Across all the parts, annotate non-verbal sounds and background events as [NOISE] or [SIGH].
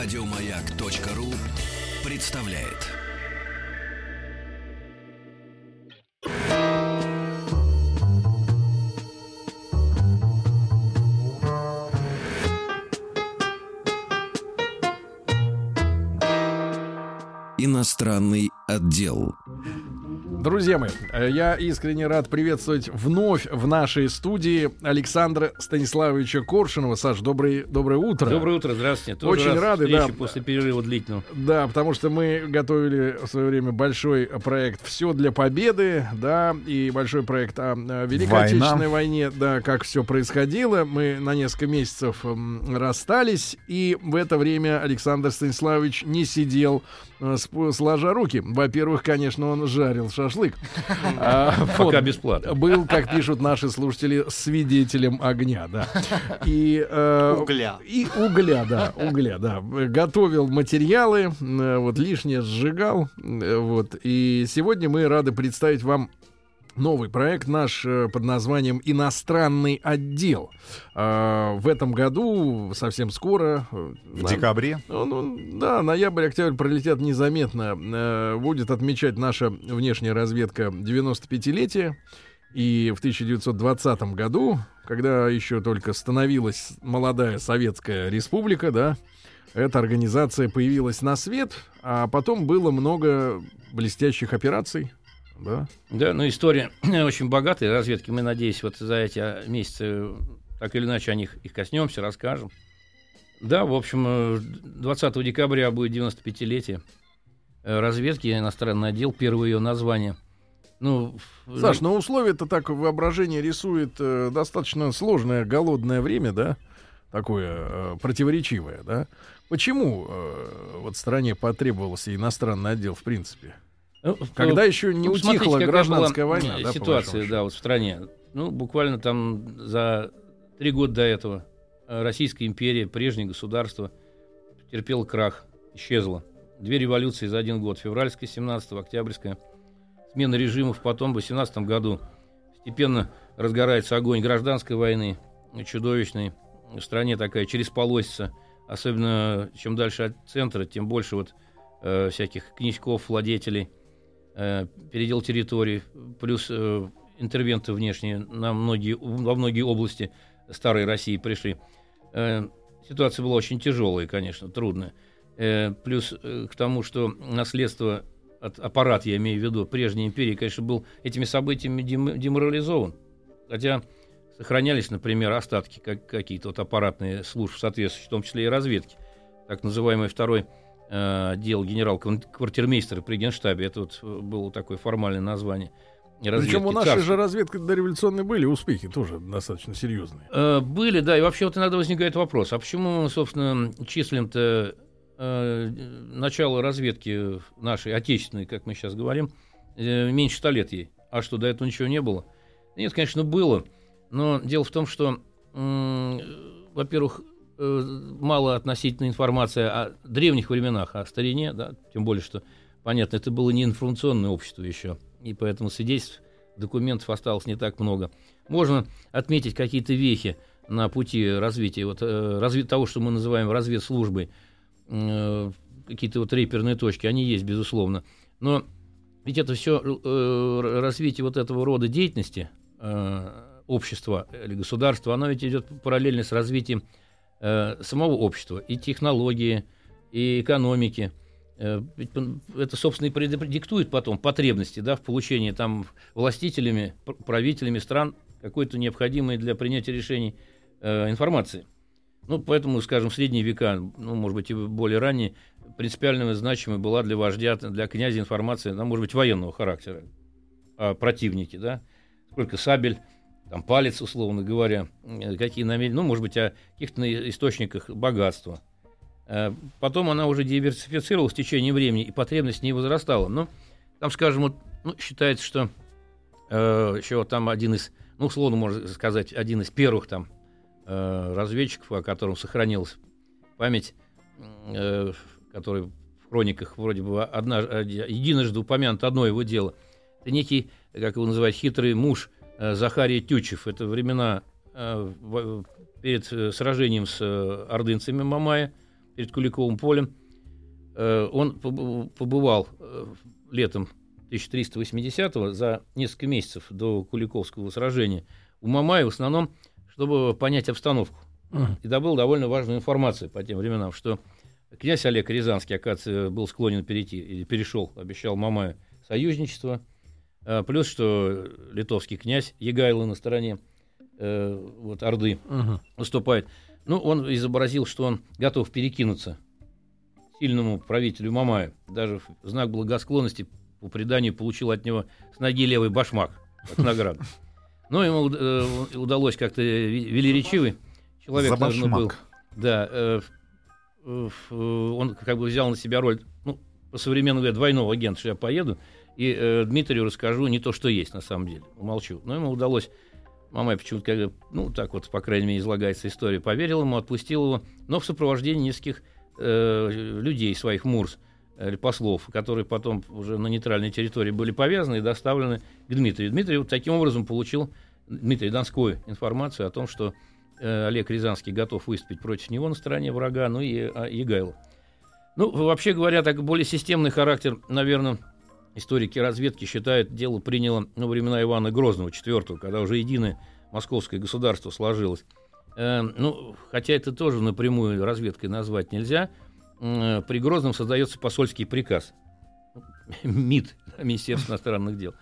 Радиомаяк.ру представляет. Иностранный отдел. Друзья мои, э, я искренне рад приветствовать вновь в нашей студии Александра Станиславовича Коршунова. Саш, добрый, доброе утро. Доброе утро, здравствуйте. Тоже Очень рады, да. после перерыва длительного. Да, потому что мы готовили в свое время большой проект «Все для победы», да, и большой проект о, Великой Война. Отечественной войне, да, как все происходило. Мы на несколько месяцев расстались, и в это время Александр Станиславович не сидел э, сложа руки. Во-первых, конечно, он жарил шашлык. А, вот. Пока бесплатно. Был, как пишут наши слушатели, свидетелем огня, да. И, э, Угля. И угля, да, угля, да. Готовил материалы, э, вот лишнее сжигал, э, вот. И сегодня мы рады представить вам новый проект наш э, под названием «Иностранный отдел». А, В этом году, совсем скоро... э, В нам- декабре. ну, ну, да, ноябрь, октябрь пролетят незаметно. Э, будет отмечать наша внешняя разведка 95-летие. И в 1920 году, когда еще только становилась молодая советская республика, да, эта организация появилась на свет, а потом было много блестящих операций. Да. Да, ну история [CLEARS THROAT] очень богатая разведки. Мы, надеюсь, вот за эти а, месяцы так или иначе о них их коснемся, расскажем. Да, в общем, э, 20 декабря будет 95-летие э, разведки, иностранный отдел, первое ее название. Ну, Саш, но условия-то так воображение рисует э, достаточно сложное голодное время, да? Такое э, противоречивое, да? Почему э, вот стране потребовался иностранный отдел в принципе? Э, Когда э, еще не Ну, смотрите, утихла гражданская война, да, ситуация, да, вот в стране. Ну, буквально там за три года до этого э, Российская империя, прежнее государство, терпело крах, исчезло. Две революции за один год. Февральская, 17 Октябрьская. Смена режимов потом, в 18 году. Постепенно разгорается огонь гражданской войны, э, чудовищной. В стране такая через полосица. Особенно чем дальше от центра, тем больше вот э, всяких князьков, владетелей э, передел территорий, плюс э, интервенты внешние на многие, во многие области старой России пришли. Э, ситуация была очень тяжелая, конечно, трудная. Э, плюс к тому, что наследство от аппарат, я имею в виду, прежней империи, конечно, был этими событиями дем- деморализован. Хотя сохранялись, например, остатки как, какие-то вот аппаратные служб, соответствующие, в том числе и разведки. Так называемый второй э, отдел генерал-квартирмейстера при Генштабе. Это вот э, было такое формальное название. разведки. Причем у нашей Царской. же разведки дореволюционной были успехи тоже достаточно серьезные. Э, Были, да, и вообще вот иногда возникает вопрос, а почему мы, собственно, числим-то э, начало разведки нашей, отечественной, как мы сейчас говорим, э, меньше ста лет ей? А что, до этого ничего не было? Нет, конечно, было, но дело в том, что, во-первых, мало относительной информации о древних временах, о старине, да, тем более, что, понятно, это было не информационное общество еще, и поэтому свидетельств, документов осталось не так много. Можно отметить какие-то вехи на пути развития вот, э, того, что мы называем разведслужбой, э, какие-то вот реперные точки, они есть, безусловно. Но ведь это все развитие вот этого рода деятельности э, общества или государства, оно ведь идет параллельно с развитием э, самого общества, и технологии, и экономики. Э, это, собственно, и предиктует потом потребности да, в получении там властителями, пр- правителями стран какой-то необходимой для принятия решений э, информации. Ну, поэтому, скажем, в средние века, ну, может быть, и более ранние, принципиально значимой была для вождя, для князя информация, ну, может быть, военного характера о противнике, да, сколько сабель, там, палец, условно говоря, э, какие намерения, ну, может быть, о каких-то источниках богатства. Э, Потом она уже диверсифицировалась в течение времени, и потребность не возрастала. Но там, скажем, вот, ну, считается, что э, еще там один из, ну, условно можно сказать, один из первых там э, разведчиков, о котором сохранилась память, э, который в хрониках вроде бы одна, единожды упомянут одно его дело. Это некий, как его называют, хитрый муж э, Захария Тючев. Это времена э, в- перед э, сражением с э, ордынцами Мамая перед Куликовым полем. Э, он побывал э, летом 1380-го за несколько месяцев до Куликовского сражения у Мамая в основном, чтобы понять обстановку. И добыл довольно важную информацию по тем временам, что князь Олег Рязанский, оказывается, был склонен перейти, или перешел, обещал Мамаю союзничество, плюс, что литовский князь Егайло на стороне э, вот, Орды uh-huh. выступает. Ну, он изобразил, что он готов перекинуться сильному правителю Мамаю. Даже в знак благосклонности по преданию получил от него с ноги левый башмак как награду. [LAUGHS] Но ему э, удалось как-то велеречивый человек, За наверное, был. Да, э, э, он как бы взял на себя роль, ну, по современному говоря, двойного агента, что я поеду, и э, Дмитрию расскажу не то, что есть на самом деле. Умолчу. Но ему удалось Мамай почему-то, ну, так вот, по крайней мере, излагается история, поверил ему, отпустил его, но в сопровождении нескольких э, людей, своих мурс, или послов, которые потом уже на нейтральной территории были повязаны и доставлены к Дмитрию. Дмитрий вот таким образом получил, Дмитрий Донской, информацию о том, что э, Олег Рязанский готов выступить против него на стороне врага, ну и а, Егайло. Ну, вообще говоря, так более системный характер, наверное, историки разведки считают, дело приняло на времена Ивана Грозного, IV, когда уже единое московское государство сложилось. Э, ну, хотя это тоже напрямую разведкой назвать нельзя – Э, при Грозном создается посольский приказ. МИД, [LAUGHS] Министерство иностранных дел.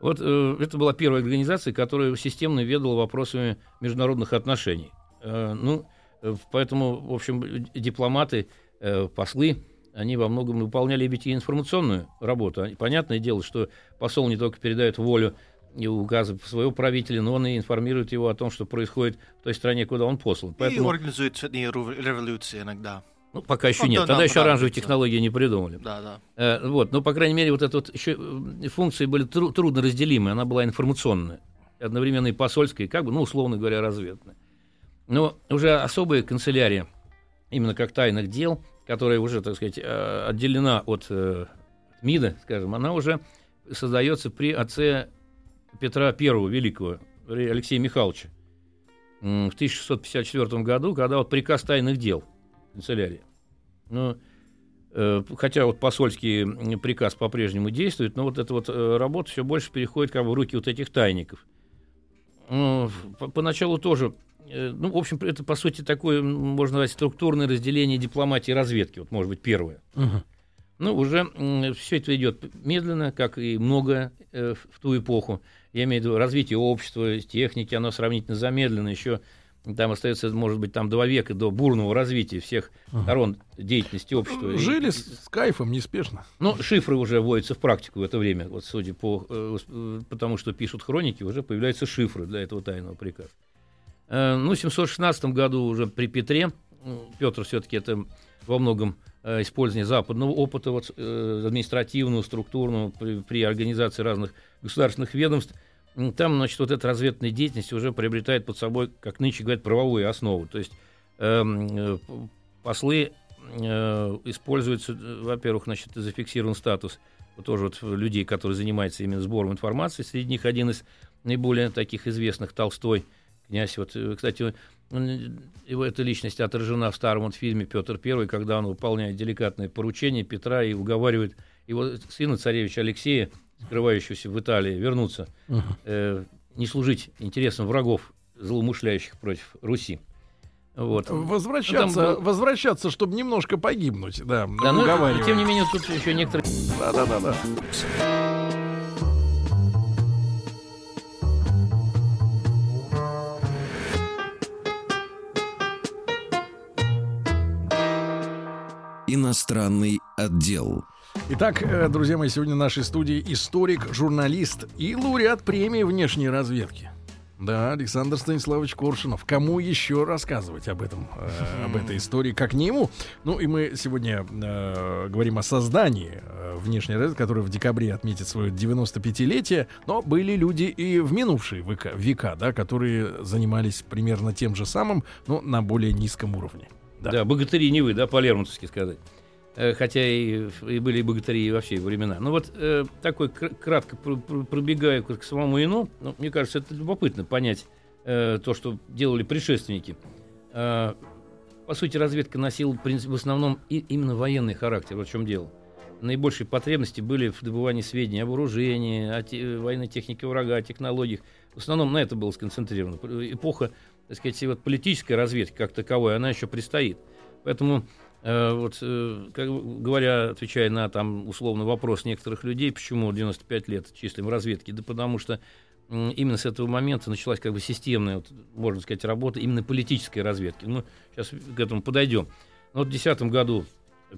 Вот э, это была первая организация, которая системно ведала вопросами международных отношений. Э, ну, э, поэтому, в общем, дипломаты, э, послы, они во многом выполняли ведь и информационную работу. Понятное дело, что посол не только передает волю и указы своего правителя, но он и информирует его о том, что происходит в той стране, куда он послан. Поэтому... И организует революции иногда. Ну, пока еще ну, нет. Да, Тогда да, еще оранжевые технологии не придумали. Да, да. Э, вот, но, по крайней мере, вот это вот еще э, функции были тру- трудно разделимы. Она была информационная, одновременно и посольская, как бы, ну, условно говоря, разведная. Но уже особая канцелярия, именно как тайных дел, которая уже, так сказать, э, отделена от э, МИДа, скажем, она уже создается при отце Петра I Великого, Алексея Михайловича, в 1654 году, когда вот приказ тайных дел канцелярии. Но, э, хотя вот посольский приказ по-прежнему действует, но вот эта вот работа все больше переходит как бы в руки вот этих тайников. Ну, поначалу тоже, ну, в общем, это, по сути, такое, можно сказать, структурное разделение дипломатии и разведки, вот, может быть, первое. Угу. Ну, уже э, все это идет медленно, как и многое э, в ту эпоху. Я имею в виду развитие общества, техники, оно сравнительно замедлено. Еще там остается, может быть, там два века до бурного развития всех ага. сторон деятельности общества. Жили и, с, с кайфом, неспешно. Ну, шифры уже вводятся в практику в это время. Вот, судя по э, э потому, что пишут хроники, уже появляются шифры для этого тайного приказа. Э, ну, в 716 году уже при Петре, Петр все-таки это во многом э, использование западного опыта вот, э, административного, структурного при, при организации разных государственных ведомств – там, значит, вот эта разведная деятельность уже приобретает под собой, как нынче говорят, правовую основу. То есть эм, э, послы э, используются, во-первых, значит, зафиксирован статус вот тоже вот людей, которые занимаются именно сбором информации. Среди них один из наиболее таких известных Толстой, князь. Вот, э, кстати, его эта личность отражена в старом вот фильме Петр I, когда он выполняет деликатное поручение Петра и уговаривает его сына царевича Алексея скрывающегося в Италии, вернуться, uh-huh. э, не служить интересам врагов, злоумышляющих против Руси. Вот. Возвращаться, был... возвращаться, чтобы немножко погибнуть, да. Да, но тем не менее тут еще некоторые. Да, да, да, да. Иностранный отдел. Итак, э, друзья мои, сегодня в нашей студии историк, журналист и лауреат премии внешней разведки. Да, Александр Станиславович Коршунов. Кому еще рассказывать об этом, э, об этой истории, как не ему? Ну и мы сегодня э, говорим о создании э, внешней разведки, которая в декабре отметит свое 95-летие. Но были люди и в минувшие века, века, да, которые занимались примерно тем же самым, но на более низком уровне. Да, да богатыри не вы, да, по-лермонтовски сказать. Э, хотя и, и были богатыри во все времена. Ну вот э, такой кратко пробегая к самому Ину, ну, мне кажется, это любопытно понять э, то, что делали предшественники. Э, по сути, разведка носила в основном и, именно военный характер. Вот в чем дело. Наибольшие потребности были в добывании сведений о вооружении, о те, военной технике врага, о технологиях. В основном на это было сконцентрировано. Эпоха, так сказать, вот политической разведки как таковой, она еще предстоит. Поэтому вот, э, как, говоря, отвечая на там условный вопрос некоторых людей, почему 95 лет числим разведки, да потому что именно с этого момента началась как бы системная, вот, можно сказать, работа именно политической разведки. Ну, сейчас к этому подойдем. Но вот в 2010 году,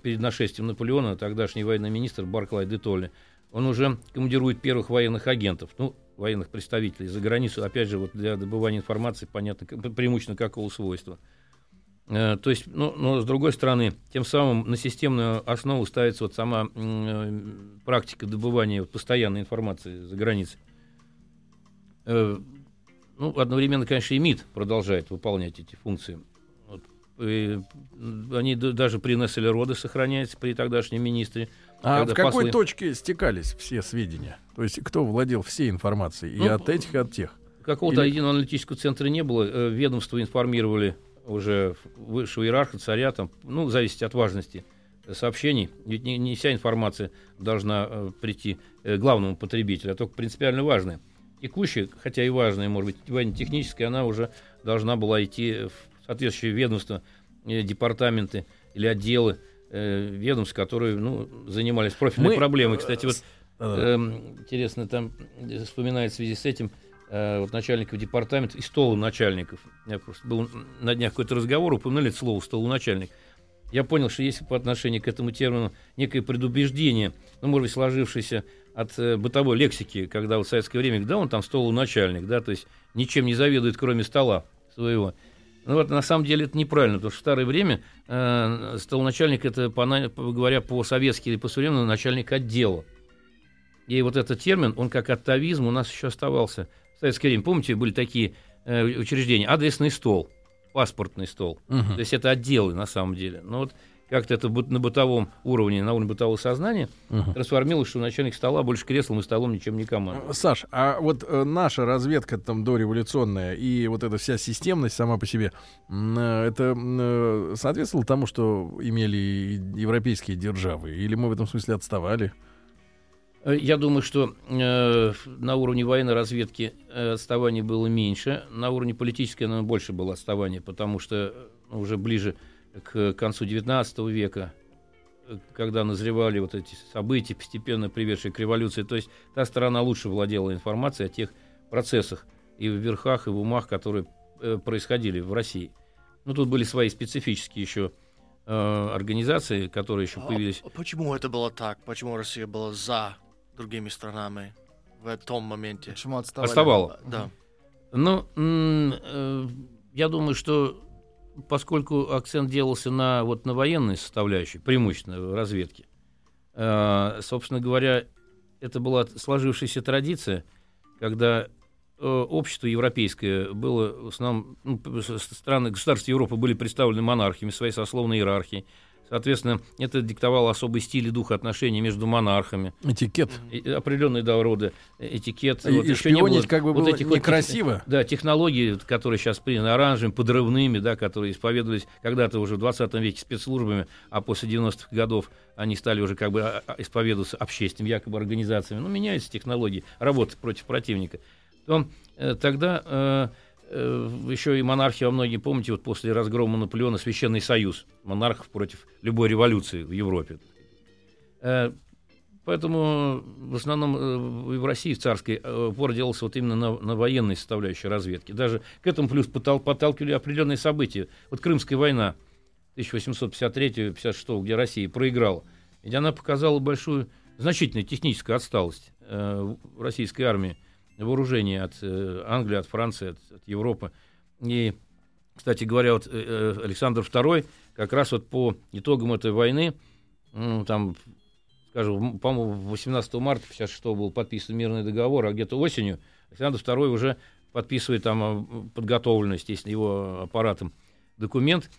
перед нашествием Наполеона, тогдашний военный министр Барклай де Толли, он уже командирует первых военных агентов, ну, военных представителей за границу, опять же, вот для добывания информации, понятно, преимущественно какого свойства – Э, то есть, ну, но с другой стороны, тем самым на системную основу ставится вот сама э, практика добывания постоянной информации за границей. Э, ну, одновременно, конечно, и МИД продолжает выполнять эти функции. И, они даже при Несселе Роде сохраняются при тогдашнем министре. А в какой послы... точке стекались все сведения? То есть кто владел всей информацией? И ну, от этих, и от тех? Какого-то Или... единого аналитического центра не было. Э, ведомства информировали уже высшего иерарха, царя, там, ну, зависит от важности сообщений. Ведь не, не вся информация должна э, прийти э, главному потребителю, а только принципиально важная. Текущая, хотя и важная, может быть, военно-техническая, она уже должна была идти в соответствующие ведомства, э, департаменты или отделы э, ведомств, которые ну, занимались профильной Мы... проблемой. Кстати, вот э, интересно, там вспоминает в связи с этим Э, вот начальников департамента и столу начальников. Я просто был на днях какой-то разговор, упомянули это слово начальник. Я понял, что есть по отношению к этому термину некое предубеждение, ну, может быть, сложившееся от э, бытовой лексики, когда в советское время, да, он там столу начальник, да, то есть ничем не заведует, кроме стола своего. Ну вот на самом деле это неправильно, потому что в старое время э, столоначальник это, по, говоря по-советски или по-современному, начальник отдела. И вот этот термин, он как атовизм у нас еще оставался в советское время, помните, были такие э, учреждения, адресный стол, паспортный стол. Угу. То есть это отделы на самом деле. Но вот как-то это на бытовом уровне, на уровне бытового сознания угу. трансформировалось, что начальник стола больше креслом и столом ничем не командует. Саш, а вот э, наша разведка там дореволюционная и вот эта вся системность сама по себе, э, это э, соответствовало тому, что имели европейские державы? Или мы в этом смысле отставали? Э, я думаю, что э, на уровне военной разведки э, отставание было меньше, на уровне политической, наверное, больше было отставание, потому что э, уже ближе к концу XIX века, когда назревали вот эти события, постепенно приведшие к революции, то есть та сторона лучше владела информацией о тех процессах и в верхах, и в умах, которые э, происходили в России. Ну, тут были свои специфические еще э, организации, которые еще а появились. А почему это было так? Почему Россия была за другими странами в том моменте. Почему отставали? Оставало. Да. Ну, э, я думаю, что поскольку акцент делался на, вот, на военной составляющей, преимущественно в разведке, э, собственно говоря, это была сложившаяся традиция, когда э, общество европейское было в основном ну, страны государства Европы были представлены монархиями своей сословной иерархией Соответственно, это диктовало особый стиль и дух отношений между монархами. Этикет. И, определенные да, рода этикет. И, вот и еще не было как бы вот было этих некрасиво. Вот, да, технологии, которые сейчас приняты оранжевыми, подрывными, да, которые исповедовались когда-то уже в 20 веке спецслужбами, а после 90-х годов они стали уже как бы а, а, исповедоваться общественными якобы организациями. Ну, меняются технологии работы против противника. То э, тогда... Э, Э, еще и монархия во многие, помните, вот после разгрома Наполеона Священный Союз монархов против любой революции в Европе. Э, поэтому в основном э, в России, в царской, упор делался вот именно на, на военной составляющей разведки. Даже к этому плюс подталкивали определенные события. Вот Крымская война 1853-56, где Россия проиграла. Ведь она показала большую, значительную техническую отсталость в российской армии вооружений от э, Англии, от Франции, от, от Европы. И, кстати говоря, вот э, э Александр II как раз вот по итогам этой войны, ну, там, скажем, по-моему, 18 марта 56 был подписан мирный договор, а где-то осенью Александр II уже подписывает там подготовленный, естественно, его аппаратом документ,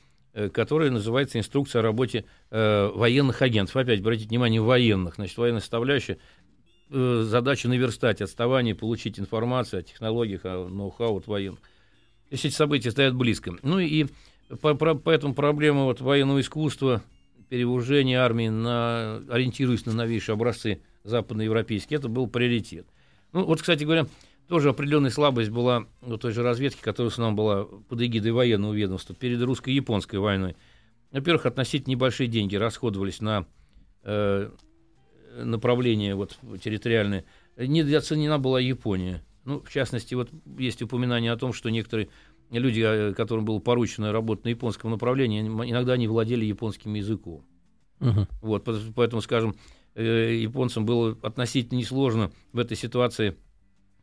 который называется «Инструкция о работе э, военных агентов». Опять, обратите внимание, военных. Значит, военная составляющая э, задача наверстать отставание, получить информацию о технологиях, о ноу-хау от военных. Если эти события стоят близко. Ну и по, по, поэтому проблема вот военного искусства, перевооружения армии, на, ориентируясь на новейшие образцы западноевропейские, это был приоритет. Ну, вот, кстати говоря, тоже определенная слабость была у той же разведки, которая с нами была под эгидой военного ведомства перед русско-японской войной. Во-первых, относительно небольшие деньги расходовались на э, направление вот, территориальное. Недооценена была Япония. Ну, в частности, вот есть упоминание о том, что некоторые люди, э, которым было поручено работать на японском направлении, иногда не владели японским языком. Uh-huh. Вот, поэтому, скажем, э, японцам было относительно несложно в этой ситуации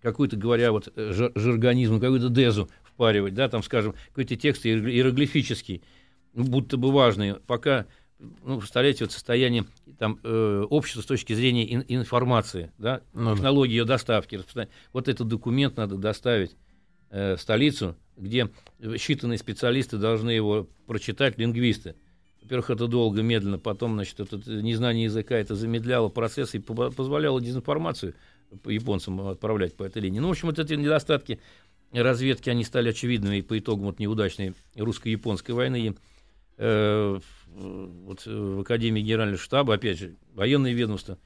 какую-то, говоря, вот э, жаргонизм, какую-то дезу впаривать, да, там, скажем, какой-то текст иероглифический, будто бы важный, пока ну, представляете, вот состояние там, э, общества с точки зрения ин- информации, да, ну, технологии ее доставки. Вот этот документ надо доставить э, в столицу, где считанные специалисты должны его прочитать, лингвисты. Во-первых, это долго, медленно, потом, значит, это незнание языка это замедляло процесс и позволяло дезинформацию японцам отправлять по этой линии. Ну, в общем, вот эти недостатки разведки, они стали очевидными по итогам вот неудачной русско-японской войны. И, э, вот в Академии Генерального штаба, опять же, военное ведомство,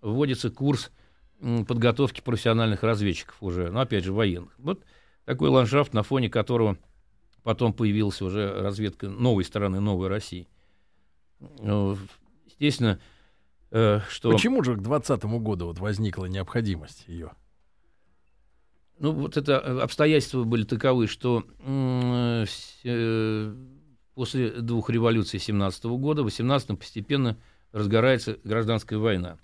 вводится курс подготовки профессиональных разведчиков уже, ну, опять же, военных. Вот такой ландшафт, на фоне которого потом появилась уже разведка новой стороны, новой России. Ну, естественно, э, что... Почему же к 2020 году вот возникла необходимость ее? Ну, вот это э, обстоятельства были таковы, что э, после двух революций 17 года, в 18 постепенно разгорается гражданская война.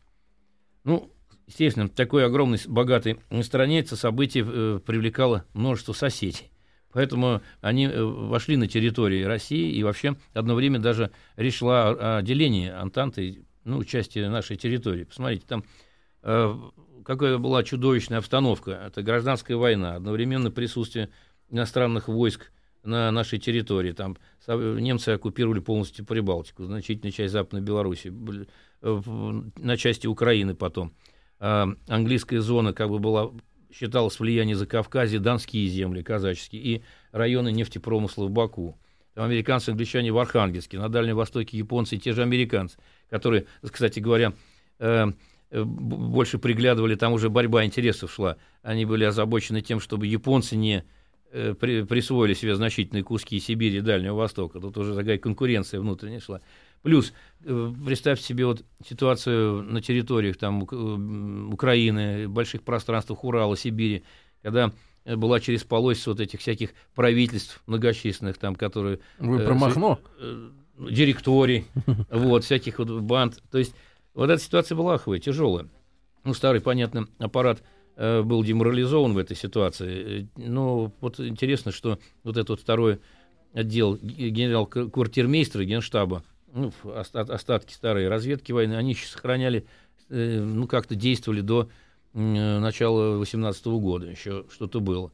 Ну, естественно, такой огромной, богатой стране это событие э, привлекало множество соседей. Поэтому они э, вошли на территории России и вообще одно время даже решила о, о делении Антанты, ну, части нашей территории. Посмотрите, там э, какая была чудовищная обстановка. Это гражданская война, одновременно присутствие иностранных войск на нашей территории. Там немцы оккупировали полностью Прибалтику, значительную часть Западной Беларуси, э, на части Украины потом. А английская зона как бы была считалось влияние за Кавказе, донские земли казаческие и районы нефтепромысла в Баку. Там американцы, англичане в Архангельске, на Дальнем Востоке японцы и те же американцы, которые, кстати говоря, э, э, больше приглядывали, там уже борьба интересов шла. Они были озабочены тем, чтобы японцы не при, присвоили себе значительные куски Сибири и Дальнего Востока. Тут уже такая конкуренция внутренняя шла. Плюс, э, представьте себе вот ситуацию на территориях там, э, Украины, больших пространствах Урала, Сибири, когда была через полость вот этих всяких правительств многочисленных, там, которые... Вы про Махно? Э, директорий, [LAUGHS] вот, всяких вот банд. То есть вот эта ситуация была аховая, тяжелая. Ну, старый, понятно, аппарат Э, был деморализован в этой ситуации. Э, но вот интересно, что вот этот второй отдел генерал-квартирмейстера генштаба, ну, остатки старой разведки войны, они еще сохраняли, э, ну, как-то действовали до начала 18 года, еще что-то было.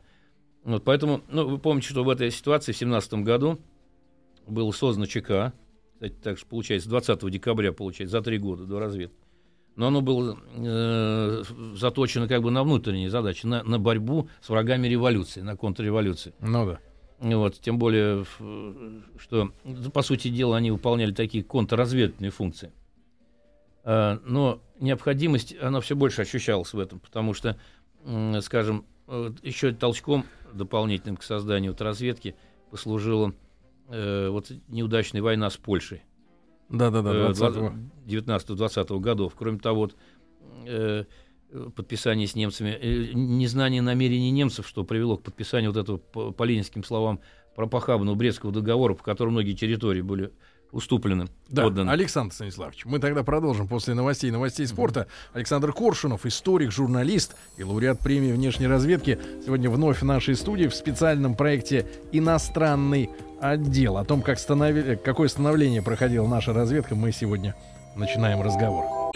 Вот, поэтому, ну, вы помните, что в этой ситуации в 17 году было создано ЧК, кстати, так же получается, 20 декабря, получается, за три года до разведки но оно было э, заточено как бы на внутренние задачи, на, на борьбу с врагами революции, на контрреволюции. Ну да. Вот, тем более, что, по сути дела, они выполняли такие контрразведывательные функции. А, но необходимость, она все больше ощущалась в этом, потому что, скажем, еще толчком дополнительным к созданию вот разведки послужила э, вот неудачная война с Польшей. Да-да-да, 19-20 годов. Кроме того, вот, э, подписание с немцами, э, незнание намерений немцев, что привело к подписанию вот этого, по, по ленинским словам, пропохабного Брестского договора, по которому многие территории были уступлены, да, отданы. Александр Станиславович, мы тогда продолжим после новостей новостей спорта. Александр Коршунов, историк, журналист и лауреат премии внешней разведки, сегодня вновь в нашей студии в специальном проекте «Иностранный отдел». О том, как станови... какое становление проходила наша разведка, мы сегодня начинаем разговор.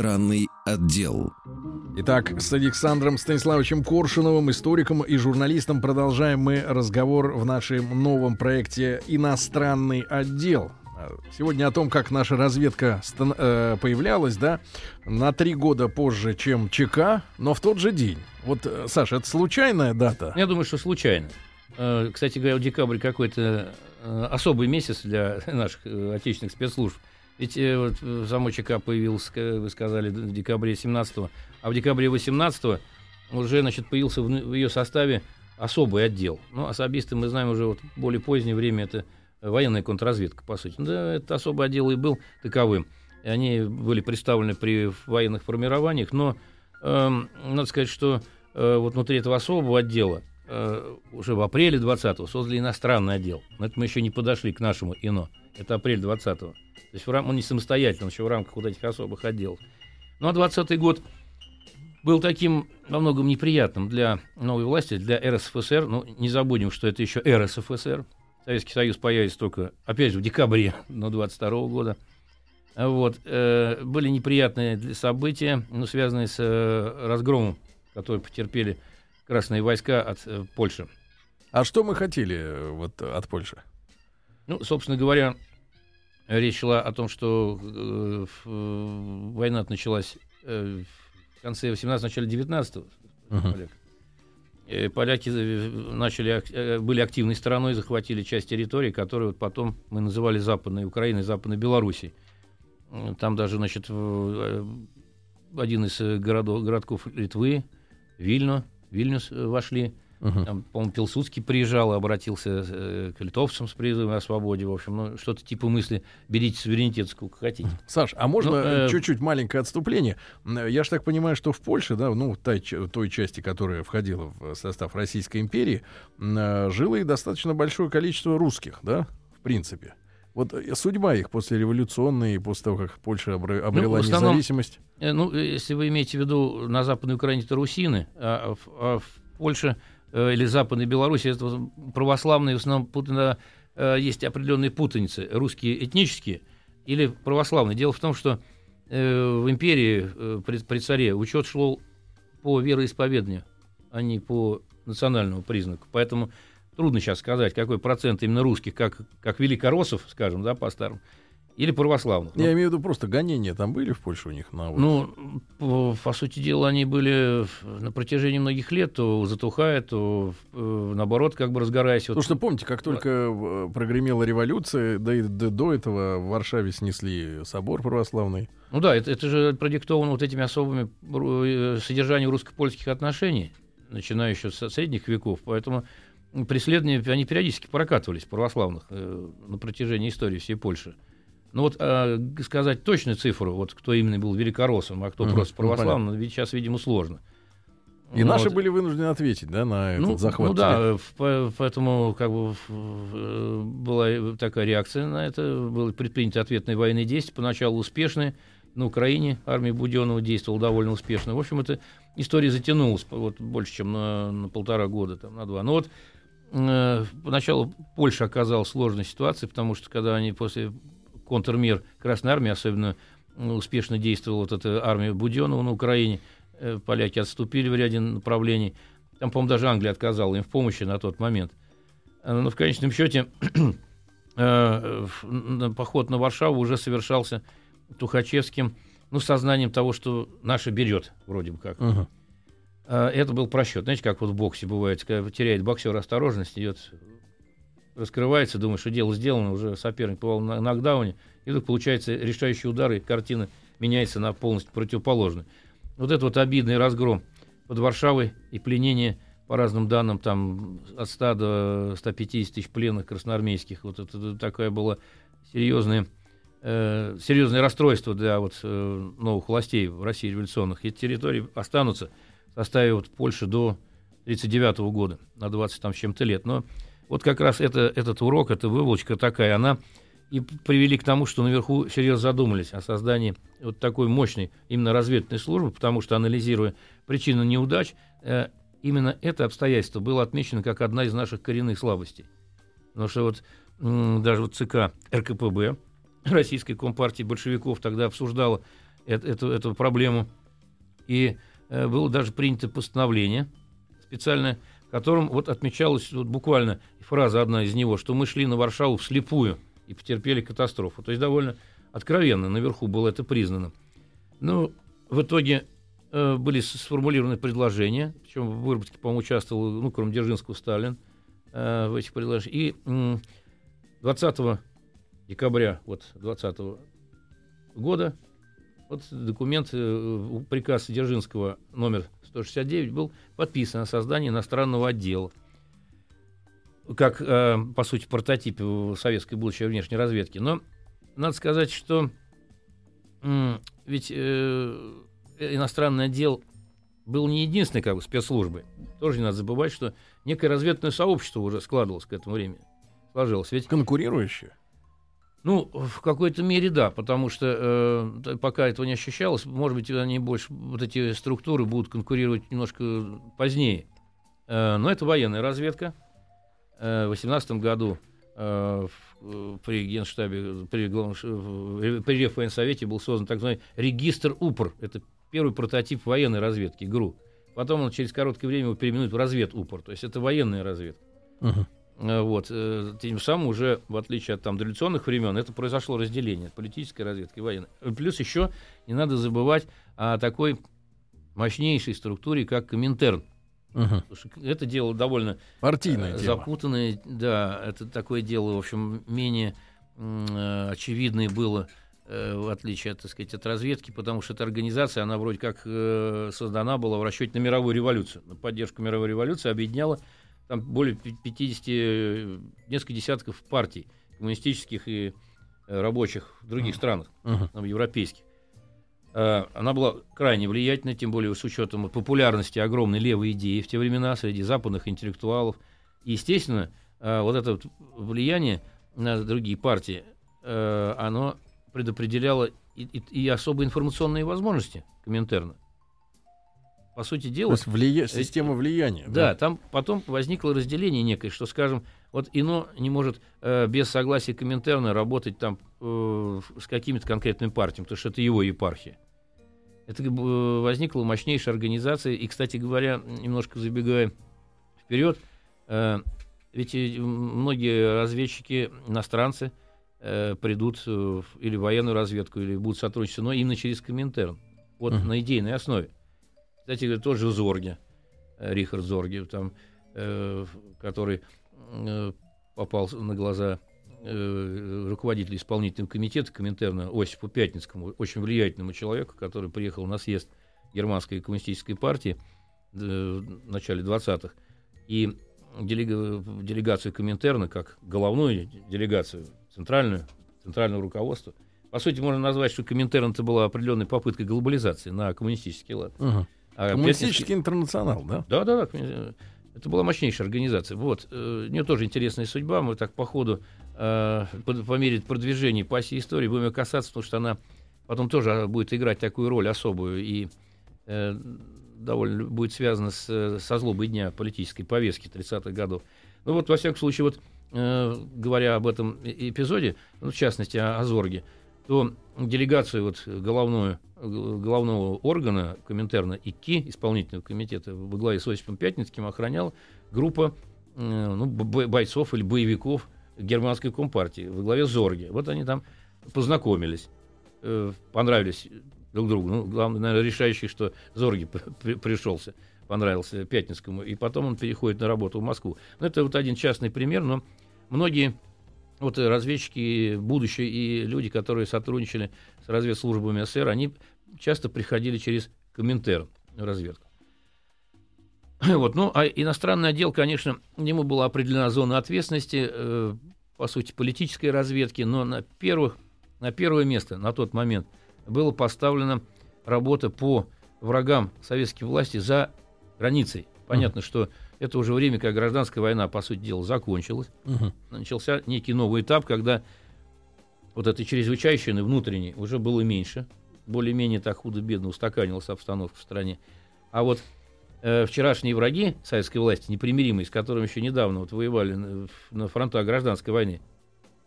Иностранный отдел. Итак, с Александром Станиславовичем Коршуновым, историком и журналистом, продолжаем мы разговор в нашем новом проекте «Иностранный отдел». сегодня о том, как наша разведка стан- э, появлялась, да, на три года позже, чем ЧК, но в тот же день. Вот, э, Саша, это случайная дата? Я думаю, что случайно. Э, Кстати говоря, декабрь какой-то особый месяц для [LAUGHS] наших отечественных спецслужб. Ведь э, вот, э, само ЧК появился, э, вы сказали, в декабре 17 а в декабре 18 уже, значит, появился в, ее составе особый отдел. Ну, особисты мы знаем уже вот более позднее время, это военная контрразведка, по сути. Да, это особый отдел и был таковым. И они были представлены при военных формированиях, но эм, надо сказать, что э, вот внутри этого особого отдела э, уже в апреле 20-го создали иностранный отдел. Но это мы еще не подошли к нашему ИНО. Это апрель 20-го. То есть он не самостоятельно, он еще в рамках вот этих особых отделов. Ну а 20-й год был таким во многом неприятным для новой власти, для РСФСР. Ну, не забудем, что это еще РСФСР. Советский Союз появится только, опять же, в декабре но 22 года. Вот. Э, были неприятные события, ну, связанные с э, разгромом, который потерпели красные войска от э, Польши. А что мы хотели э, вот от Польши? Ну, собственно говоря, речь шла о том, что э, в, война началась э, в конце 18 начале 19 Мгм. поляк. Э, Поляки э, начали, э, были активной стороной, захватили часть территории, которую потом мы называли Западной Украиной, Западной Белоруссией. Там даже, значит, э, один из э, городов, городков Литвы, Вильно, Вильнюс э, вошли. Мгм. Там, по-моему, Пилсудский приезжал и обратился э, к литовцам с призывом о свободе. В общем, ну, что-то типа мысли «берите суверенитет сколько хотите». Саш, а можно Ну, э, чуть-чуть маленькое отступление? М, Я же так понимаю, что в Польше, да, ну, той, той части, которая входила в состав Российской империи, э, жило и достаточно большое количество русских, да, в принципе. Вот э, судьба их после революционной, после того, как Польша обре- обрела в основном- независимость. Э, Ну, э, если вы имеете в виду на Западной Украине, это русины, а в, а в Польше э, или Западной Беларуси это православные, в основном путано, э, есть определенные путаницы, русские этнические или православные. Дело в том, что э, в империи э, при, при царе учет шло по вероисповеданию, а не по национальному признаку. Поэтому трудно сейчас сказать, какой процент именно русских, как, как великороссов, скажем, да, по-старому, или православных. Ну, Я имею в виду просто гонения там были в Польше у них на вот- ну, по, по сути дела, они были на протяжении многих лет, то затухая, то э, наоборот, как бы разгораясь. Вот Потому что помните, как только э, прогремела революция, да и до, до этого в Варшаве снесли собор православный. Ну да, это, это же продиктовано вот этими особыми э, содержанием русско-польских отношений, начиная еще со средних веков. Поэтому преследования, они периодически прокатывались православных э, на протяжении истории всей Польши. Ну вот г- сказать точную цифру, вот кто именно был великороссом, а кто Мгм, просто ну, православным, ведь сейчас, видимо, сложно. И Ну наши вот. были вынуждены ответить, да, на этот Ну, захват. ну да, э, в- по- поэтому как бы в- э, была такая реакция на это, были предприняты ответные военные действия, поначалу успешные. На Украине армия Буденова действовала довольно успешно. В общем, эта история затянулась вот, больше, чем на, на полтора года, там, на два. Но вот э, поначалу Польша оказалась в сложной ситуации, потому что когда они после контрмер Красной Армии, особенно успешно действовала вот эта армия Буденова на Украине, э, поляки отступили в ряде направлений. Там, по-моему, даже Англия отказала им в помощи на тот момент. Э, Но в конечном счете [CLEARS THROAT] э, поход на Варшаву уже совершался Тухачевским, ну, сознанием того, что наша берет, вроде бы как. А, Это был просчет. Знаете, как вот в боксе бывает, когда теряет боксер осторожность, идет, раскрывается, думает, что дело сделано, уже соперник попал на нокдауне, и вдруг получается решающий удар, и картина меняется на полностью противоположную. Вот это вот обидный разгром под Варшавой и пленение, по разным данным, там от 100 до 150 тысяч пленных красноармейских. Вот это такое было серьезное, э, серьезное расстройство для вот, э, новых властей в России революционных. Эти территории останутся в составе вот Польши до 1939 года, на 20 там с чем-то лет. Но вот как раз это, этот урок, эта выволочка такая, она и привели к тому, что наверху серьезно задумались о создании вот такой мощной именно разведывательной службы, потому что, анализируя причины неудач, э, именно это обстоятельство было отмечено как одна из наших коренных слабостей. Потому что вот даже вот ЦК РКПБ, [COUGHS] Российской Компартии большевиков, тогда обсуждала эт- эту, эту проблему. И э, было даже принято постановление специальное, в котором вот отмечалась вот буквально фраза одна из него, что мы шли на Варшаву вслепую и потерпели катастрофу. То есть довольно откровенно наверху было это признано. Ну, в итоге э, были сформулированы предложения, причем в выработке, по-моему, участвовал, ну, кроме Дзержинского, Сталин э, в этих предложениях. И э, 20 декабря вот 20 года вот документ, э, приказ Дзержинского номер 169 был подписан о создании иностранного отдела как, э, по сути, прототип советской будущей внешней разведки. Но надо сказать, что ведь э, иностранный отдел был не единственной как бы, спецслужбой. Тоже не надо забывать, что некое разведное сообщество уже складывалось к этому времени. Сложилось. Ведь, Конкурирующее? Ну, в какой-то мере да, потому что э, пока этого не ощущалось, может быть, они больше, вот эти структуры будут конкурировать немножко позднее. Э, но это военная разведка. Э, в 18 году э, в, при Генштабе, при, главном, при Реввоенсовете был создан так называемый регистр УПР. Это первый прототип военной разведки, ГРУ. Потом он через короткое время его переименует в разведупор. То есть это военная разведка. Мгм. Э, Вот. э, Тем самым уже, в отличие от там, дореволюционных времен, это произошло разделение политической разведки и военной. Плюс еще не надо забывать о такой мощнейшей структуре, как Коминтерн. Что это дело довольно э, тема. запутанное, да, это такое дело, в общем, менее э, очевидное было, э, в отличие, так сказать, от разведки, потому что эта организация, она вроде как э, создана была в расчете на мировую революцию, на поддержку мировой революции, объединяла там более пи- 50, э, несколько десятков партий коммунистических и э, рабочих в других странах, Мгм. там, европейских. Э, Она была крайне влиятельна, тем более с учетом популярности огромной левой идеи в те времена среди западных интеллектуалов. И, естественно, э, вот это вот влияние на другие партии, э, оно предопределяло и, и- и особые информационные возможности Коминтерна. По сути То дела, есть влия- система влияния. да, там потом возникло разделение некое, что, скажем, вот ИНО не может э, без согласия Коминтерна работать там э, с какими-то конкретными партиями, потому что это его епархия. Это э, возникла мощнейшая организация, и, кстати говоря, немножко забегая вперед, э, ведь и многие разведчики, иностранцы, э, придут э, или в военную разведку, или будут сотрудничать с ИНО именно через Коминтерн. Вот Мгм. на идейной основе. Кстати говоря, тоже Зорге, э, Рихард Зорге, там, э, который э, попал на глаза э, руководителя исполнительного комитета Коминтерна Осипу Пятницкому, очень влиятельному человеку, который приехал на съезд германской коммунистической партии э, в начале 20-х. И делега- делегацию Коминтерна, как головную делегацию, центральную, центрального руководства, по сути, можно назвать, что Коминтерн это была определенной попыткой глобализации на коммунистический лад. Мгм. А Коммунистический интернационал, да? да, да, да. Это была мощнейшая организация. Вот. э, У нее тоже интересная судьба. Мы так по ходу, э, по, мере продвижения по оси истории будем ее касаться, потому что она потом тоже а, будет играть такую роль особую и э, довольно будет связана с, э, со злобой дня политической повестки 30-х годов. Ну вот, во всяком случае, вот э, говоря об этом э- эпизоде, ну, в частности, о, о Зорге, то делегацию вот головную, головного органа Коминтерна ИКИ, исполнительного комитета во главе с Осипом Пятницким охраняла группа э, ну, бойцов или боевиков германской компартии во главе с Зорге. Вот они там познакомились, э, понравились друг другу. Ну, главное, наверное, решающий, что при- пришелся, понравился Пятницкому, и потом он переходит на работу в Москву. Ну, это вот один частный пример, но многие вот э, разведчики будущие и люди, которые сотрудничали с разведслужбами СССР, они часто приходили через Коминтерн разведку. [CLEARS THROAT] Вот, ну, а иностранный отдел, конечно, ему была определена зона ответственности, э, по сути, политической разведки, но на, первых, на первое место на тот момент была поставлена работа по врагам советской власти за границей. Понятно, что это уже время, когда гражданская война, по сути дела, закончилась Мгм. начался некий новый этап, когда вот этой чрезвычайщины внутренней уже было меньше, более-менее так худо-бедно устаканилась обстановка в стране. А вот э, вчерашние враги советской власти, непримиримые, с которыми еще недавно вот воевали на, на фронтах гражданской войны,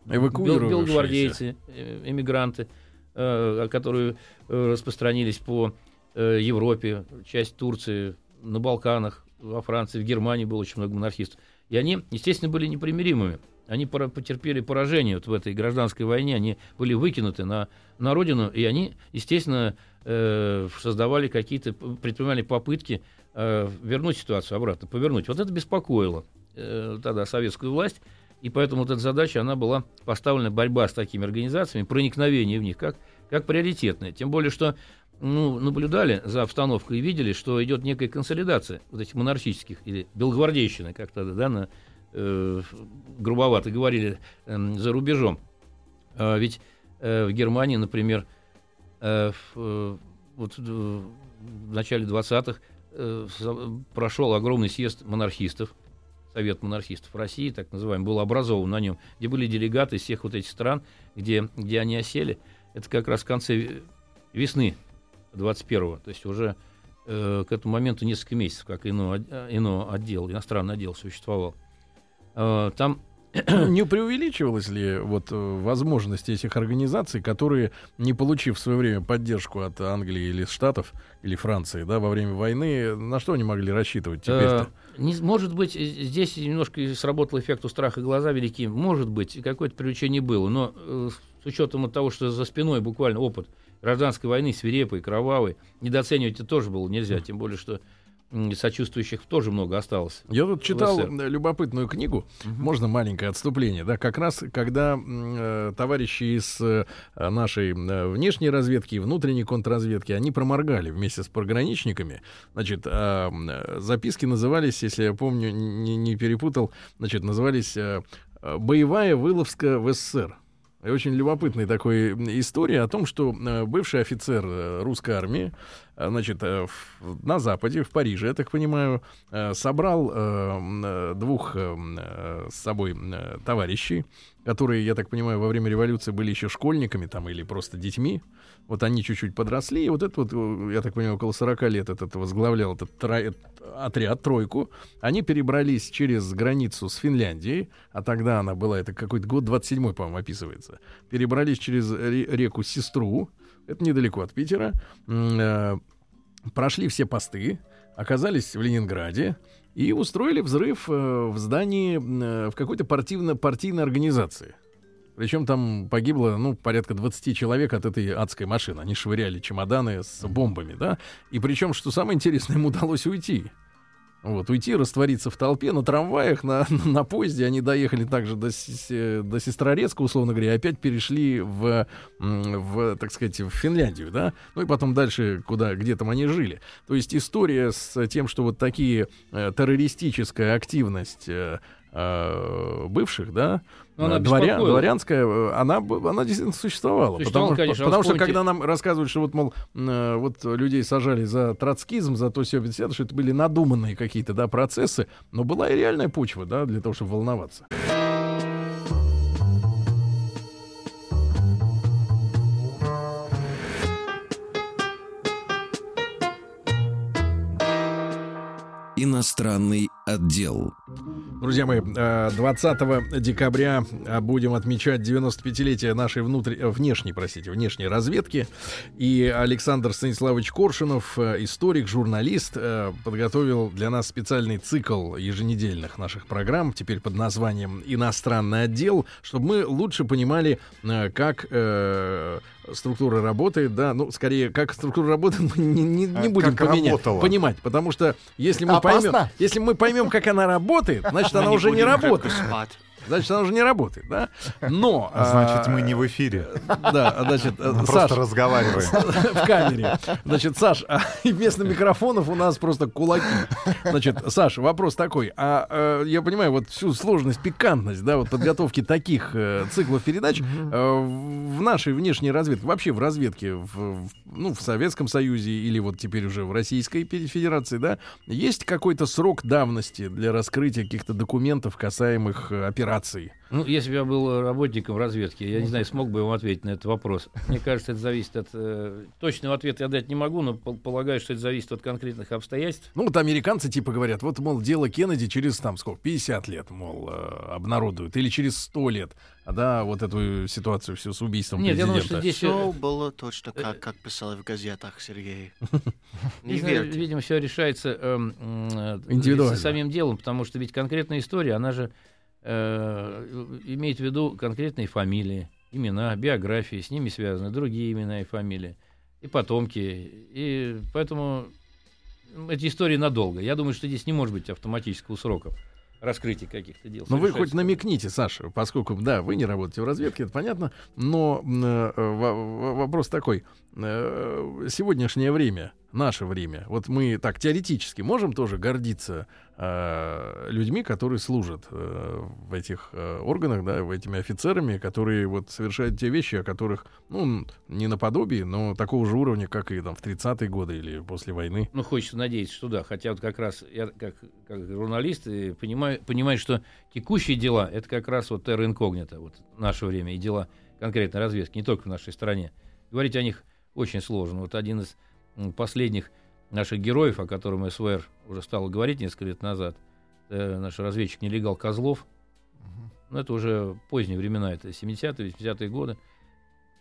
бел- Эвакуировавшиеся. белогвардейцы, э, эмигранты, э, которые э, распространились по э, Европе, часть Турции, на Балканах, во Франции, в Германии было очень много монархистов. И они, естественно, были непримиримыми они потерпели поражение вот в этой гражданской войне, они были выкинуты на, на родину, и они, естественно, э, создавали какие-то, предпринимали попытки э, вернуть ситуацию обратно, повернуть. Вот это беспокоило э, тогда советскую власть, и поэтому вот эта задача, она была поставлена, борьба с такими организациями, проникновение в них, как, как приоритетная. Тем более, что ну, наблюдали за обстановкой и видели, что идет некая консолидация вот этих монархических или белогвардейщины, как тогда, да, на, э, грубовато говорили, э, за рубежом. А ведь э, в Германии, например, э, в, э, вот в начале 20-х э, прошел огромный съезд монархистов, Совет монархистов России, так называемый, был образован на нем, где были делегаты из всех вот этих стран, где, где они осели. Это как раз в конце весны 21-го, то есть уже э, к этому моменту несколько месяцев, как ино, ино отдел, иностранный отдел существовал. Э, там [CLEARS THROAT] не преувеличивалось ли вот э, возможности этих организаций, которые, не получив в свое время поддержку от Англии или Штатов или Франции, да, во время войны, на что они могли рассчитывать теперь-то? Э, может быть, здесь немножко сработал эффект у страха глаза велики. Может быть, какое-то привлечение было, но э, с учетом того, что за спиной буквально опыт гражданской войны свирепой, кровавой, недооценивать это тоже было нельзя, тем более, что сочувствующих тоже много осталось. Я тут читал любопытную книгу, угу. можно маленькое отступление, да, как раз когда э, товарищи из э, нашей э, внешней разведки и внутренней контрразведки, они проморгали вместе с пограничниками, значит, э, записки назывались, если я помню, не, не перепутал, значит, назывались э, «Боевая выловска в СССР». Очень любопытная такая история о том, что э, бывший офицер э, русской армии, значит, на Западе, в Париже, я так понимаю, собрал двух с собой товарищей, которые, я так понимаю, во время революции были еще школьниками там или просто детьми. Вот они чуть-чуть подросли, и вот это вот, я так понимаю, около 40 лет этот возглавлял этот тро... отряд, тройку. Они перебрались через границу с Финляндией, а тогда она была, это какой-то год 27-й, по-моему, описывается. Перебрались через реку Сестру, это недалеко от Питера, э, прошли все посты, оказались в Ленинграде, и устроили взрыв э, в здании э, в какой-то партийно партийной организации. Причем там погибло, ну, порядка 20 человек от этой адской машины. Они швыряли чемоданы с бомбами, да. И причем, что самое интересное, им удалось уйти. Вот, уйти, раствориться в толпе, на трамваях, на, [LAUGHS] на поезде. Они доехали также до, до Сестрорецка, условно говоря, и опять перешли в, в, так сказать, в Финляндию, да. Ну и потом дальше, куда, где там они жили. То есть история с тем, что вот такие э, террористическая активность э, бывших, да, она дворя, дворянская, э, она, она действительно существовала. потому, конечно, потому что когда нам рассказывают, что вот, мол, э, вот людей сажали за троцкизм, за то все 50, что это были надуманные какие-то, да, процессы, но была и реальная почва, да, для того, чтобы волноваться. Иностранный отдел. Друзья мои, 20 э, декабря э, будем отмечать 95-летие нашей внутри... Э, внешней, простите, внешней разведки. И Александр Станиславович Коршунов, историк, журналист, подготовил для нас специальный цикл еженедельных наших программ, теперь под названием «Иностранный отдел», чтобы мы лучше понимали, как структура работает, да, ну, скорее, как структура работает, [LAUGHS] мы не, не, не будем поменять, понимать, потому что если мы, поймем, если мы поймем, как она работает, значит, она уже не работает значит, она уже не работает, да? Но... Значит, мы не в эфире. Да, значит... Мы просто разговариваем. [LAUGHS] В камере. Значит, Саш, а вместо микрофонов у нас просто кулаки. Значит, Саш, вопрос такой. А э, я понимаю, вот всю сложность, пикантность, да, вот подготовки таких э, циклов передач э, в нашей внешней разведке, вообще в разведке, в, ну, в Советском Союзе или вот теперь уже в Российской Федерации, да, есть какой-то срок давности для раскрытия каких-то документов, касаемых операций операций? Ну, если бы я был работником разведки, я не знаю, смог бы вам ответить на этот вопрос. Мне кажется, это зависит от... Э, точного ответа я дать не могу, но полагаю, что это зависит от конкретных обстоятельств. Ну, вот американцы типа говорят, вот, мол, дело Кеннеди через, там, сколько, 50 лет, мол, э, обнародуют, или через 100 лет, а, да, вот эту ситуацию всю с убийством Нет, президента. я думаю, что здесь... Все было точно как, как писали в газетах, Сергей. [LAUGHS] Не верьте. Видимо, все решается эм, индивидуально самим делом, потому что ведь конкретная история, она же э, имеет в виду конкретные фамилии, имена, биографии, с ними связаны другие имена и фамилии, и потомки. И поэтому эти истории надолго. Я думаю, что здесь не может быть автоматического срока раскрытия каких-то дел. Ну, вы хоть намекните, Саша, поскольку, да, вы не работаете в разведке, это понятно, но э, во- во- вопрос такой. Э, сегодняшнее время, наше время, вот мы так теоретически можем тоже гордиться э, людьми, которые служат э, в этих э, органах, да, в этими офицерами, которые вот совершают те вещи, о которых, ну, не наподобие, но такого же уровня, как и там в 30-е годы или после войны. Ну, хочется надеяться, что да. Хотя вот как раз я как, как журналист и понимаю, понимаю, что текущие дела — это как раз вот терра инкогнито, вот наше время и дела конкретной разведки, не только в нашей стране. Говорить о них очень сложно. Вот один из последних наших героев, о котором СВР уже стало говорить несколько лет назад, э, наш разведчик-нелегал Козлов, ну, это уже поздние времена, это 70-е, 80-е годы.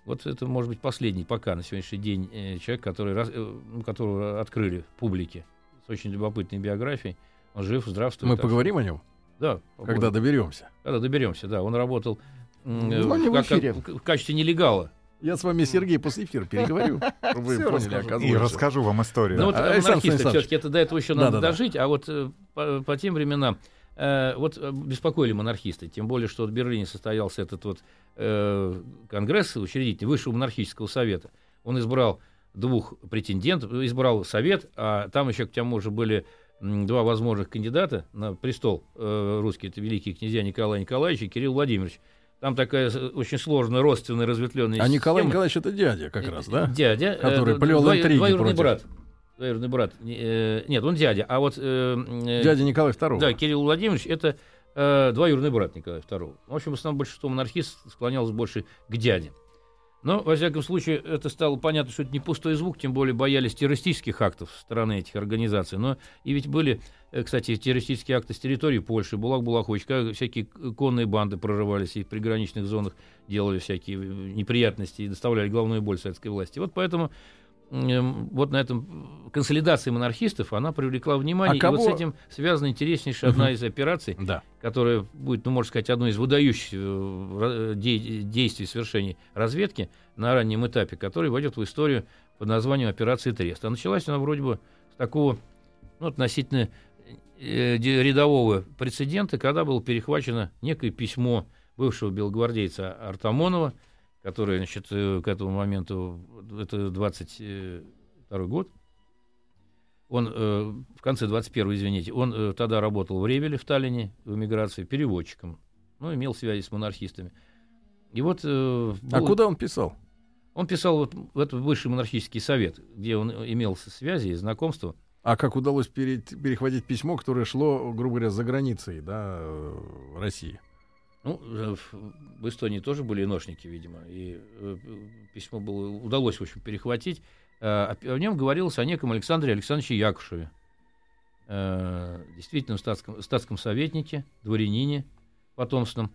Вот это, может быть, последний пока на сегодняшний день э, человек, который, раз- э, ну, которого открыли публике с очень любопытной биографией. Он жив, здравствует. Мы поговорим о нем, Да. когда доберемся. Когда доберемся, да. Он работал Ну, э, не в как- эфире. в качестве нелегала. Я с вами, Сергей, после эфира переговорю. [LAUGHS] Вы Всё поняли, расскажу. И расскажу вам историю. Ну вот А, э, монархисты Станиславович. все-таки, это до этого еще надо Да-да-да. дожить, а вот э, по, по тем временам э, вот э, беспокоили монархисты, тем более, что в Берлине состоялся этот вот э, конгресс учредительный Высшего монархического совета. Он избрал двух претендентов, избрал совет, а там еще к тому же были два возможных кандидата на престол э, русский, это великие князья Николай Николаевич и Кирилл Владимирович. Там такая очень сложная, родственная, разветвленная А Николай система. Николаевич это дядя как раз, да? Дядя. э, Который д- плел двоюродный интриги двоюродный против. брат. Двоюродный брат. Э, Нет, он дядя. А вот... э, э, Дядя Николай II. Да, Кирилл Владимирович, это э, двоюродный брат Николая II. В общем, в основном большинство монархистов склонялось больше к дяде. Но, во всяком случае, это стало понятно, что это не пустой звук, тем более боялись террористических актов со стороны этих организаций. Но и ведь были, э, кстати, террористические акты с территории Польши, Булак-Булахович, как всякие конные банды прорывались и в приграничных зонах делали всякие э, неприятности и доставляли главную боль советской власти. Вот поэтому вот на этом консолидации монархистов она привлекла внимание. А И кого- вот с этим связана интереснейшая одна из операций, Да. которая будет, ну, можно сказать, одной из выдающихся э, де- действий совершения разведки на раннем этапе, которая войдет в историю под названием операции Трест. А началась она вроде бы с такого ну, относительно э, рядового прецедента, когда было перехвачено некое письмо бывшего белогвардейца Артамонова, который, значит, э, к этому моменту, это 22 год, он э, в конце 21 извините, он э, тогда работал в Ревеле в Таллине в эмиграции переводчиком, ну, имел связи с монархистами. И вот... э, А было- куда он писал? Он писал вот в этот высший монархический совет, где он имел связи и знакомства. А как удалось пере- перехватить письмо, которое шло, грубо говоря, за границей, да, э, России? Ну, э, в в Эстонии тоже были ношники, видимо, и э, письмо было, удалось, в общем, перехватить. Э, о, о нем говорилось о неком Александре Александровиче Якушеве, э, действительно статском, статском советнике, дворянине потомственном,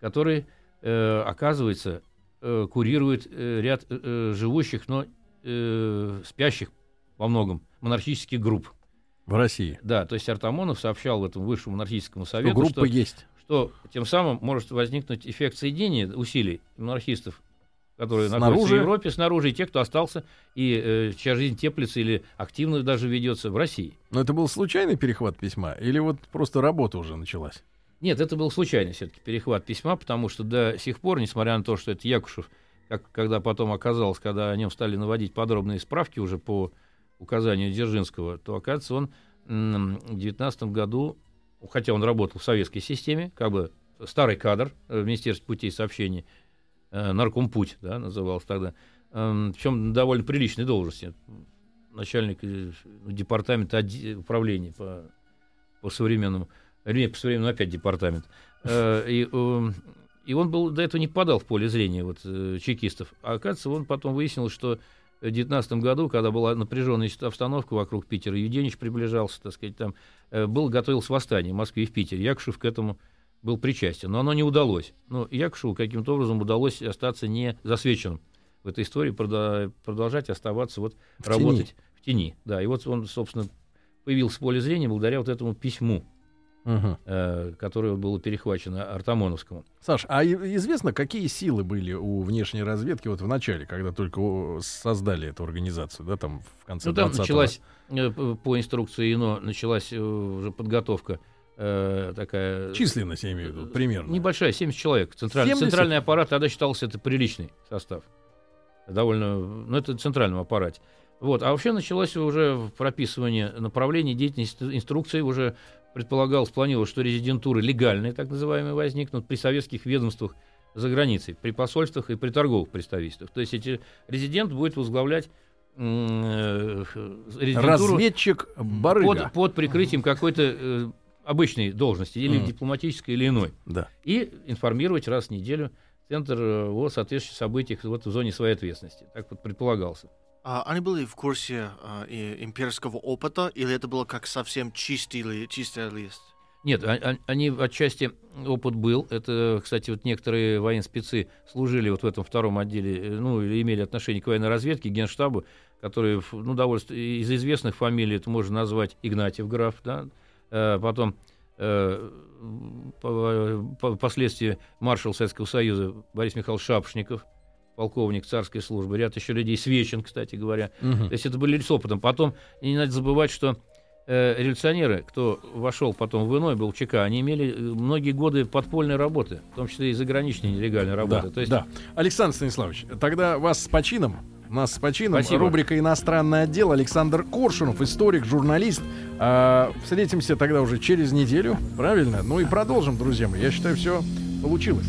который, э, оказывается, э, курирует э, ряд э, э, живущих, но э, спящих во многом монархических групп. В России. Да, то есть Артамонов сообщал в этом высшему монархическому Что совету, группа что есть. Что тем самым может возникнуть эффект соединения усилий монархистов, которые Снаружи. находятся в Европе, снаружи, и тех, кто остался, и э, чья жизнь теплится или активно даже ведется в России. Но это был случайный перехват письма? Или вот просто работа уже началась? Нет, это был случайный все-таки перехват письма, потому что до сих пор, несмотря на то, что это Якушев, как, когда потом оказалось, когда о нем стали наводить подробные справки уже по указанию Дзержинского, то, оказывается, он в 19 году, хотя он работал в советской системе, как бы старый кадр э, в Министерстве путей сообщений, э, наркомпуть, да, назывался тогда, эм, причем довольно приличной должности, начальник э, департамента отде- управления по, по современному или по современному опять департамент. И, э, и он был до этого не попадал в поле зрения вот, чекистов. А оказывается, он потом выяснил, что 2019 году, когда была напряженная обстановка вокруг Питера, Юденич приближался, так сказать, там, э, был, готовилось восстание в Москве и в Питере. Якушев к этому был причастен, но оно не удалось. Но Якушеву каким-то образом удалось остаться не засвеченным в этой истории, продолжать оставаться, вот, В работать в тени. Да, и вот он, собственно, появился в поле зрения благодаря вот этому письму. Мгм. э, которое было перехвачено Артамоновскому. Саш, а известно, какие силы были у внешней разведки вот в начале, когда только создали эту организацию, да, там в конце Ну, там 20-го? началась, э, по инструкции ИНО, началась э, уже подготовка э, такая... Численность, я имею в виду, примерно. Небольшая, 70 человек. Централь- 70? Центральный аппарат тогда считался это приличный состав. Довольно, ну это в центральном аппарате. Вот. А вообще началось уже прописывание направлений деятельности инструкции уже предполагалось, планировалось, что резидентуры легальные, так называемые, возникнут при советских ведомствах за границей, при посольствах и при торговых представительствах. То есть эти резидент будет возглавлять э, Разведчик Барыга. под, под прикрытием какой-то э, обычной должности, или Мгм. дипломатической, или иной Да. и информировать раз в неделю центр э, о соответствующих событиях вот в зоне своей ответственности. Так вот предполагался. А они были в курсе а, имперского опыта, или это было как совсем чистый, чистый лист? Нет, а- а- они отчасти опыт был. Это, кстати, вот некоторые военспецы служили вот в этом втором отделе, э, ну, или имели отношение к военной разведке, генштабу, которые, ф- ну, довольно из известных фамилий это можно назвать Игнатьев граф, да, Э, потом э, по- по- впоследствии маршал Советского Союза Борис Михайлович Шапшников, полковник царской службы, ряд еще людей, Свечин, кстати говоря, Мгм. то есть это были с опытом. Потом не надо забывать, что э, революционеры, кто вошел потом в иной, был ЧК, они имели э, многие годы подпольной работы, в том числе и заграничной нелегальной работы. Да, То есть да. Александр Станиславович, тогда вас с почином. Нас с почином. Спасибо. Рубрика «Иностранный отдел». Александр Коршунов, историк, журналист. А, встретимся тогда уже через неделю, правильно? Ну и продолжим, друзья мои. Я считаю, все получилось.